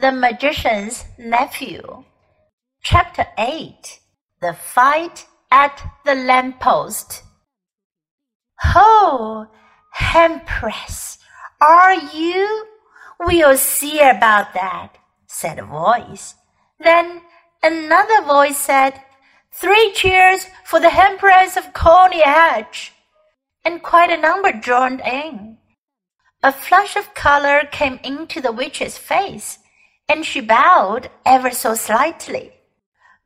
The Magician's Nephew. Chapter 8 The Fight at the Lamppost. Ho, Empress, are you? We'll see about that, said a voice. Then another voice said, Three cheers for the Empress of Coney Hatch. And quite a number joined in. A flush of color came into the witch's face, and she bowed ever so slightly.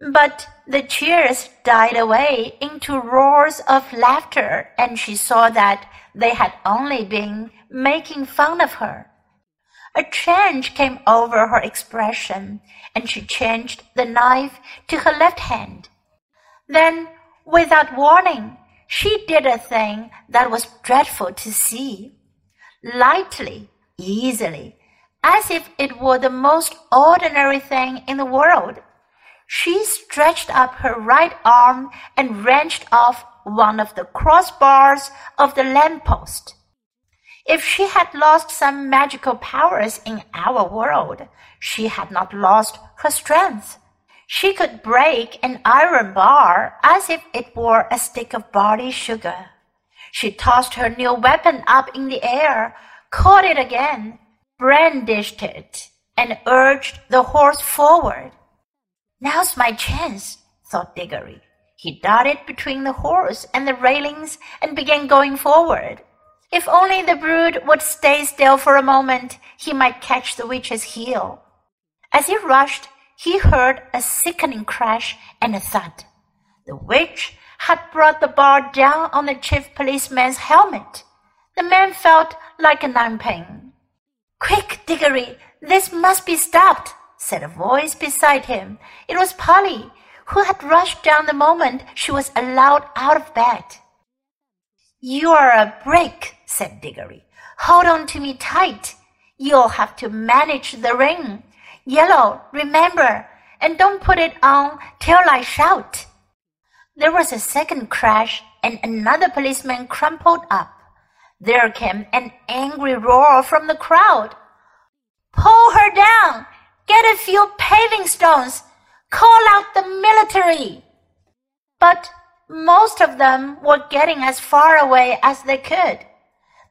But the cheers died away into roars of laughter, and she saw that they had only been making fun of her. A change came over her expression, and she changed the knife to her left hand. Then, without warning, she did a thing that was dreadful to see lightly, easily, as if it were the most ordinary thing in the world. She stretched up her right arm and wrenched off one of the crossbars of the lamppost. If she had lost some magical powers in our world, she had not lost her strength. She could break an iron bar as if it were a stick of barley sugar. She tossed her new weapon up in the air, caught it again, brandished it, and urged the horse forward. Now's my chance, thought Diggory. He darted between the horse and the railings and began going forward. If only the brood would stay still for a moment, he might catch the witch's heel. As he rushed, he heard a sickening crash and a thud. The witch had brought the bar down on the chief policeman's helmet. The man felt like a ninepin. Quick, Diggory, this must be stopped, said a voice beside him. It was Polly, who had rushed down the moment she was allowed out of bed. You are a brick, said Diggory. Hold on to me tight. You'll have to manage the ring. Yellow, remember, and don't put it on till I shout. There was a second crash, and another policeman crumpled up. There came an angry roar from the crowd. Pull her down! Get a few paving stones! Call out the military! But most of them were getting as far away as they could.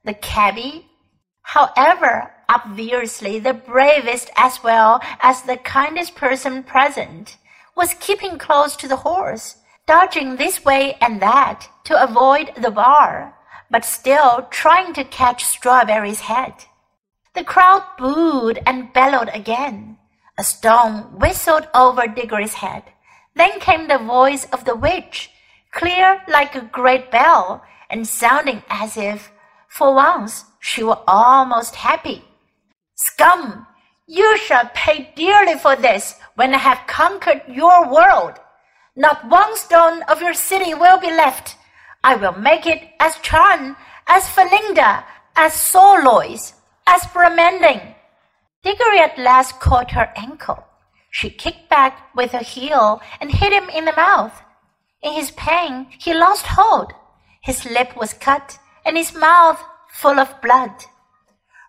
The cabby, however, obviously the bravest as well as the kindest person present, was keeping close to the horse dodging this way and that to avoid the bar, but still trying to catch Strawberry's head. The crowd booed and bellowed again. A stone whistled over Diggory's head. Then came the voice of the witch, clear like a great bell, and sounding as if, for once, she were almost happy. Scum! You shall pay dearly for this when I have conquered your world. Not one stone of your city will be left. I will make it as Charn, as Felinda, as Sorlois, as Bramandin. Diggory at last caught her ankle. She kicked back with her heel and hit him in the mouth. In his pain, he lost hold. His lip was cut and his mouth full of blood.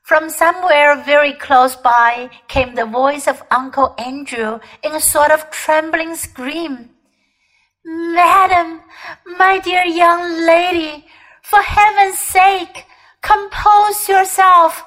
From somewhere very close by came the voice of Uncle Andrew in a sort of trembling scream. Madam, my dear young lady, for heaven's sake, compose yourself.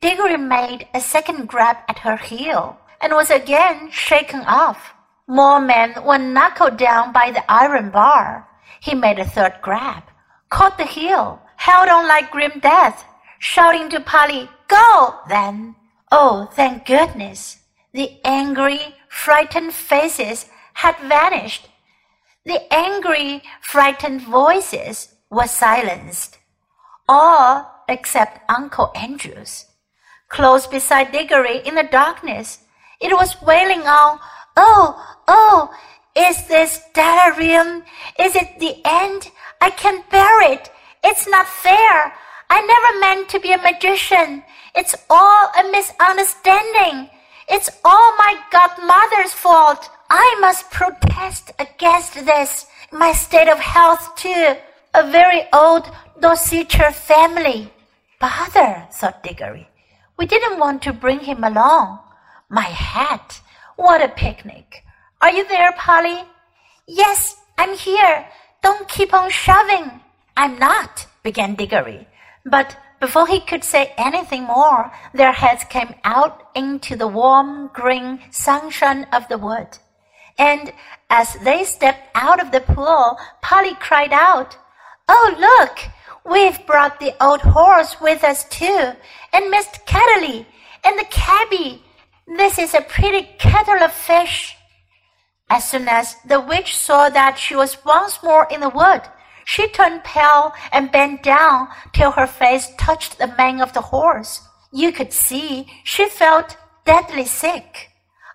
Diggory made a second grab at her heel and was again shaken off. More men were knuckled down by the iron bar. He made a third grab, caught the heel, held on like grim death, shouting to Polly, Go! Then, oh, thank goodness, the angry, frightened faces had vanished the angry, frightened voices were silenced, all except Uncle Andrew's. Close beside Diggory in the darkness, it was wailing on, Oh, oh, is this delirium? Is it the end? I can't bear it. It's not fair. I never meant to be a magician. It's all a misunderstanding. It's all my godmother's fault. I must protest against this. My state of health, too. A very old Dorsetshire family. Bother, thought Diggory. We didn't want to bring him along. my hat! What a picnic! Are you there, Polly? Yes, I'm here. Don't keep on shoving. I'm not, began Diggory. But before he could say anything more, their heads came out into the warm green sunshine of the wood. And as they stepped out of the pool, Polly cried out, Oh, look! We've brought the old horse with us too, and Mr. Ketterley, and the cabby. This is a pretty kettle of fish. As soon as the witch saw that she was once more in the wood, she turned pale and bent down till her face touched the mane of the horse. You could see she felt deadly sick.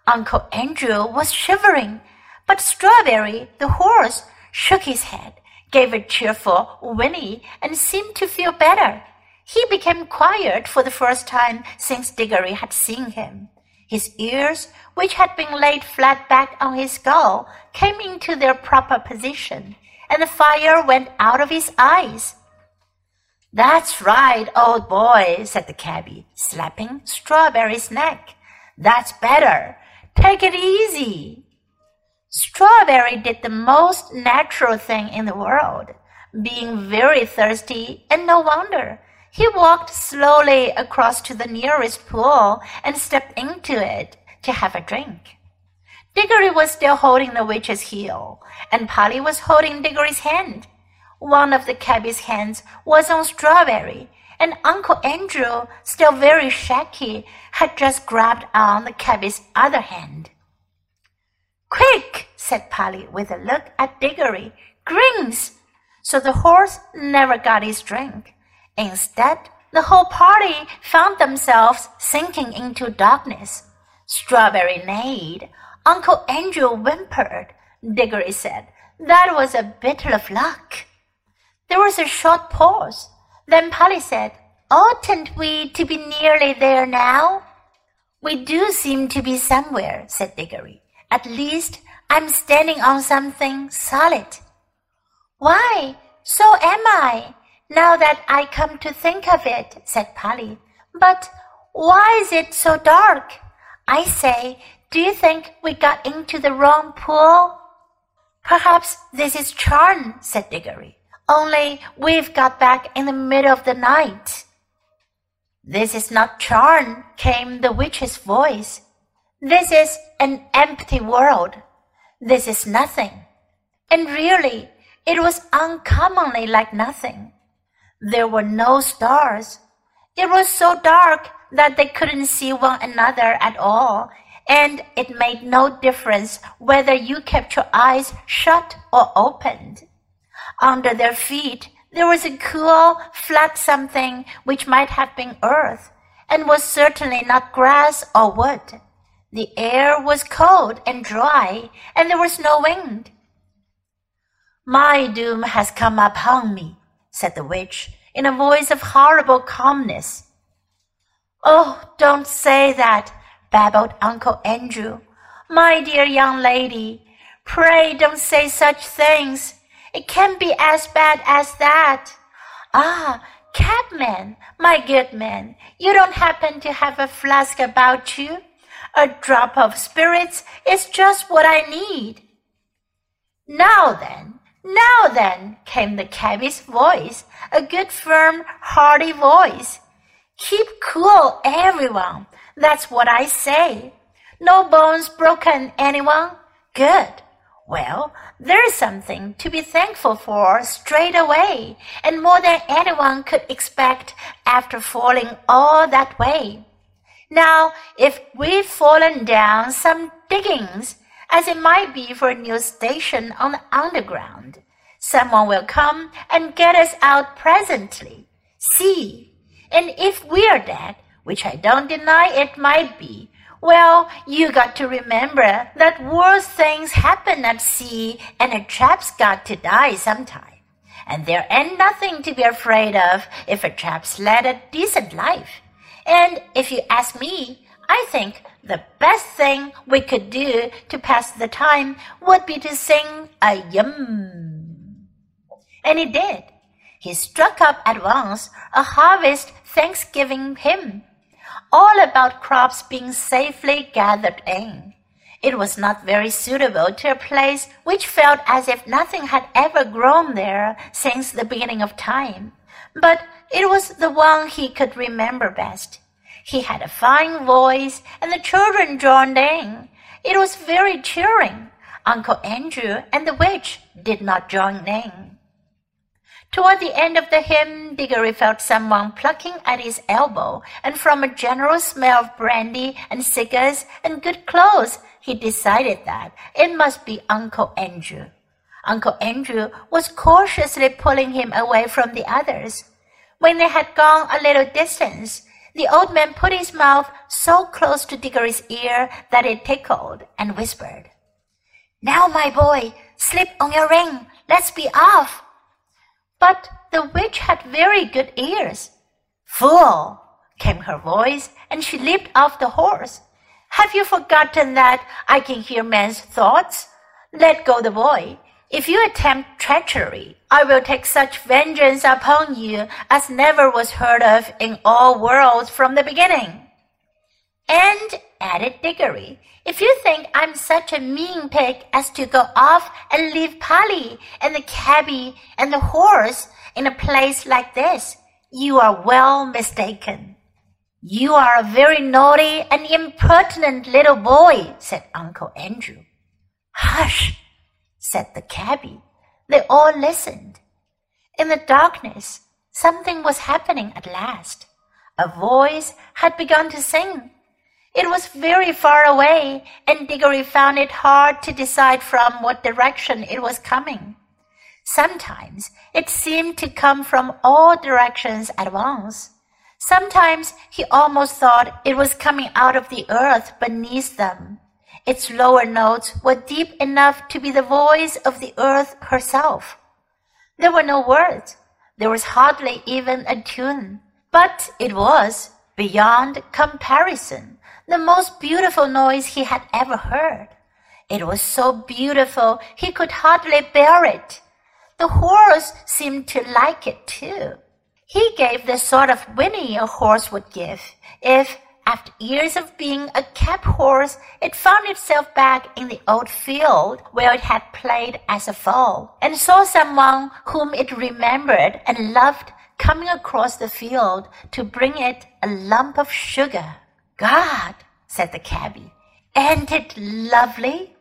Uncle Andrew was shivering, but Strawberry, the horse, shook his head, gave a cheerful whinny, and seemed to feel better. He became quiet for the first time since Diggory had seen him. His ears, which had been laid flat back on his skull, came into their proper position, and the fire went out of his eyes. That's right, old boy, said the cabby, slapping Strawberry's neck. That's better. Take it easy. Strawberry did the most natural thing in the world, being very thirsty, and no wonder. He walked slowly across to the nearest pool and stepped into it to have a drink. Diggory was still holding the witch's heel, and Polly was holding Diggory's hand. One of the cabby's hands was on Strawberry, and Uncle Andrew, still very shaky, had just grabbed on the cabby's other hand. Quick, said Polly with a look at Diggory. Greens! So the horse never got his drink. Instead, the whole party found themselves sinking into darkness. Strawberry neighed. Uncle Andrew whimpered. Diggory said, That was a bit of luck. There was a short pause. Then Polly said, Oughtn't we to be nearly there now? We do seem to be somewhere, said Diggory. At least I'm standing on something solid. Why, so am I, now that I come to think of it, said Polly. But why is it so dark? I say, do you think we got into the wrong pool? Perhaps this is Charn, said Diggory. Only we've got back in the middle of the night. This is not Charn, came the witch's voice. This is an empty world. This is nothing. And really, it was uncommonly like nothing. There were no stars. It was so dark that they couldn't see one another at all, and it made no difference whether you kept your eyes shut or opened. Under their feet, there was a cool, flat something which might have been earth, and was certainly not grass or wood. The air was cold and dry, and there was no wind. My doom has come upon me, said the witch, in a voice of horrible calmness. Oh, don't say that, babbled Uncle Andrew. My dear young lady, pray don't say such things. It can't be as bad as that. Ah, cabman, my good man, you don't happen to have a flask about you? A drop of spirits is just what I need. Now then, now then, came the cabby's voice, a good, firm, hearty voice. Keep cool, everyone. That's what I say. No bones broken, anyone? Good. Well, there's something to be thankful for straight away, and more than anyone could expect after falling all that way. Now, if we've fallen down some diggings, as it might be for a new station on the underground, someone will come and get us out presently. See, and if we're dead, which I don't deny it might be, well, you got to remember that worse things happen at sea and a chap's got to die sometime. And there ain't nothing to be afraid of if a chap's led a decent life. And if you ask me, I think the best thing we could do to pass the time would be to sing a yum. And he did. He struck up at once a harvest Thanksgiving hymn all about crops being safely gathered in. It was not very suitable to a place which felt as if nothing had ever grown there since the beginning of time, but it was the one he could remember best. He had a fine voice, and the children joined in. It was very cheering. Uncle Andrew and the witch did not join in. Toward the end of the hymn, Diggory felt someone plucking at his elbow, and from a general smell of brandy and cigars and good clothes, he decided that it must be Uncle Andrew. Uncle Andrew was cautiously pulling him away from the others. When they had gone a little distance, the old man put his mouth so close to Diggory's ear that it tickled and whispered, Now, my boy, slip on your ring. Let's be off. But the witch had very good ears. Fool, came her voice, and she leaped off the horse. Have you forgotten that I can hear men's thoughts? Let go the boy. If you attempt treachery, I will take such vengeance upon you as never was heard of in all worlds from the beginning. And, added Diggory, if you think I'm such a mean pig as to go off and leave Polly and the cabby and the horse in a place like this, you are well mistaken. You are a very naughty and impertinent little boy, said Uncle Andrew. Hush, said the cabby. They all listened. In the darkness, something was happening at last. A voice had begun to sing. It was very far away, and Diggory found it hard to decide from what direction it was coming. Sometimes it seemed to come from all directions at once. Sometimes he almost thought it was coming out of the earth beneath them. Its lower notes were deep enough to be the voice of the earth herself. There were no words. There was hardly even a tune. But it was, beyond comparison, the most beautiful noise he had ever heard. It was so beautiful he could hardly bear it. The horse seemed to like it too. He gave the sort of whinny a horse would give if, after years of being a cab horse, it found itself back in the old field where it had played as a foal, and saw someone whom it remembered and loved coming across the field to bring it a lump of sugar. God, said the cabby, ain't it lovely?